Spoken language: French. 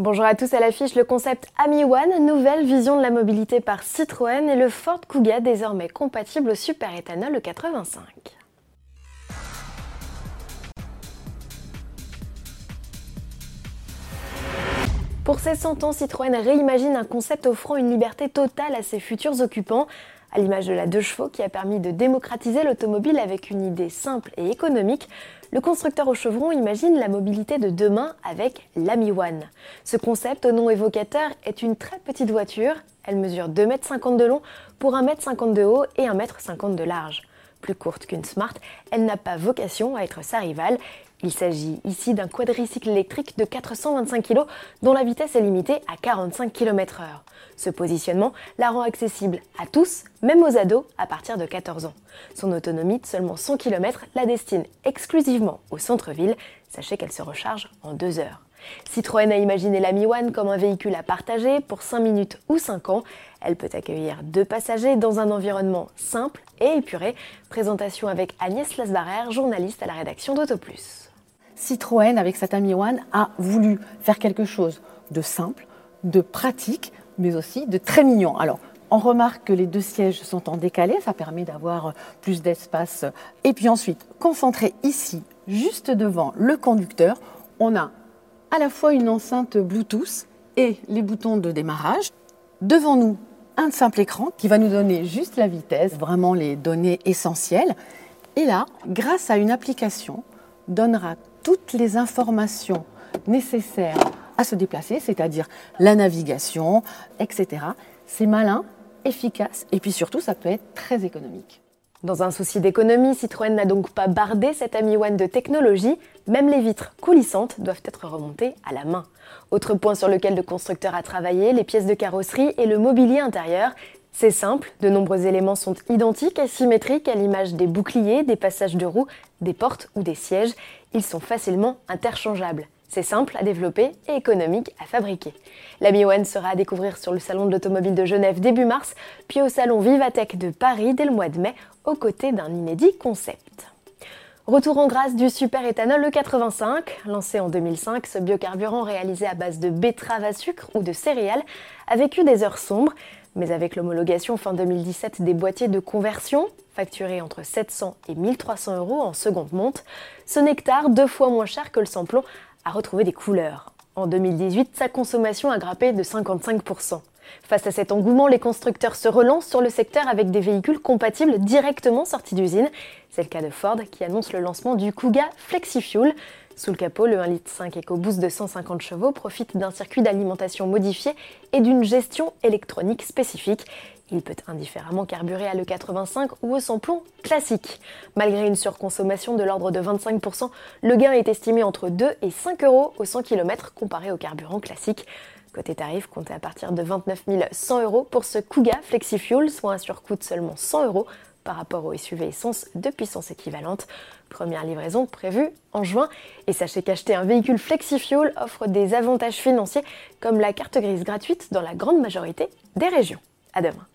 Bonjour à tous à l'affiche, le concept Ami One, nouvelle vision de la mobilité par Citroën et le Ford Kuga désormais compatible au super-éthanol 85. Pour ses 100 ans, Citroën réimagine un concept offrant une liberté totale à ses futurs occupants, à l'image de la 2 chevaux qui a permis de démocratiser l'automobile avec une idée simple et économique, le constructeur au chevron imagine la mobilité de demain avec l'Ami One. Ce concept au nom évocateur est une très petite voiture, elle mesure 2,50 m de long pour 1,50 m de haut et 1,50 m de large. Plus courte qu'une Smart, elle n'a pas vocation à être sa rivale il s'agit ici d'un quadricycle électrique de 425 kg dont la vitesse est limitée à 45 km/h. Ce positionnement la rend accessible à tous, même aux ados à partir de 14 ans. Son autonomie de seulement 100 km la destine exclusivement au centre-ville. Sachez qu'elle se recharge en 2 heures. Citroën a imaginé la Mi One comme un véhicule à partager pour 5 minutes ou 5 ans. Elle peut accueillir deux passagers dans un environnement simple et épuré. Présentation avec Agnès Lasbarère, journaliste à la rédaction d'AutoPlus. Citroën, avec sa Ami One, a voulu faire quelque chose de simple, de pratique, mais aussi de très mignon. Alors, on remarque que les deux sièges sont en décalé, ça permet d'avoir plus d'espace. Et puis ensuite, concentré ici, juste devant le conducteur, on a à la fois une enceinte Bluetooth et les boutons de démarrage. Devant nous, un simple écran qui va nous donner juste la vitesse, vraiment les données essentielles. Et là, grâce à une application, donnera toutes les informations nécessaires à se déplacer, c'est-à-dire la navigation, etc. C'est malin, efficace et puis surtout ça peut être très économique. Dans un souci d'économie, Citroën n'a donc pas bardé cet Ami One de technologie, même les vitres coulissantes doivent être remontées à la main. Autre point sur lequel le constructeur a travaillé, les pièces de carrosserie et le mobilier intérieur. C'est simple, de nombreux éléments sont identiques et symétriques à l'image des boucliers, des passages de roues, des portes ou des sièges. Ils sont facilement interchangeables. C'est simple à développer et économique à fabriquer. La Mi One sera à découvrir sur le salon de l'automobile de Genève début mars, puis au salon Vivatech de Paris dès le mois de mai, aux côtés d'un inédit concept. Retour en grâce du super éthanol le 85. Lancé en 2005, ce biocarburant réalisé à base de betterave à sucre ou de céréales a vécu des heures sombres. Mais avec l'homologation fin 2017 des boîtiers de conversion, facturés entre 700 et 1300 euros en seconde monte, ce nectar, deux fois moins cher que le samplon, a retrouvé des couleurs. En 2018, sa consommation a grimpé de 55%. Face à cet engouement, les constructeurs se relancent sur le secteur avec des véhicules compatibles directement sortis d'usine. C'est le cas de Ford qui annonce le lancement du Kuga FlexiFuel, sous le capot, le 1,5 litre EcoBoost de 150 chevaux profite d'un circuit d'alimentation modifié et d'une gestion électronique spécifique. Il peut indifféremment carburer à l'E85 ou au samplon classique. Malgré une surconsommation de l'ordre de 25%, le gain est estimé entre 2 et 5 euros au 100 km comparé au carburant classique. Côté tarif, comptez à partir de 29 100 euros pour ce Kuga FlexiFuel, soit un surcoût de seulement 100 euros par rapport au SUV essence de puissance équivalente. Première livraison prévue en juin. Et sachez qu'acheter un véhicule FlexiFuel offre des avantages financiers comme la carte grise gratuite dans la grande majorité des régions. À demain.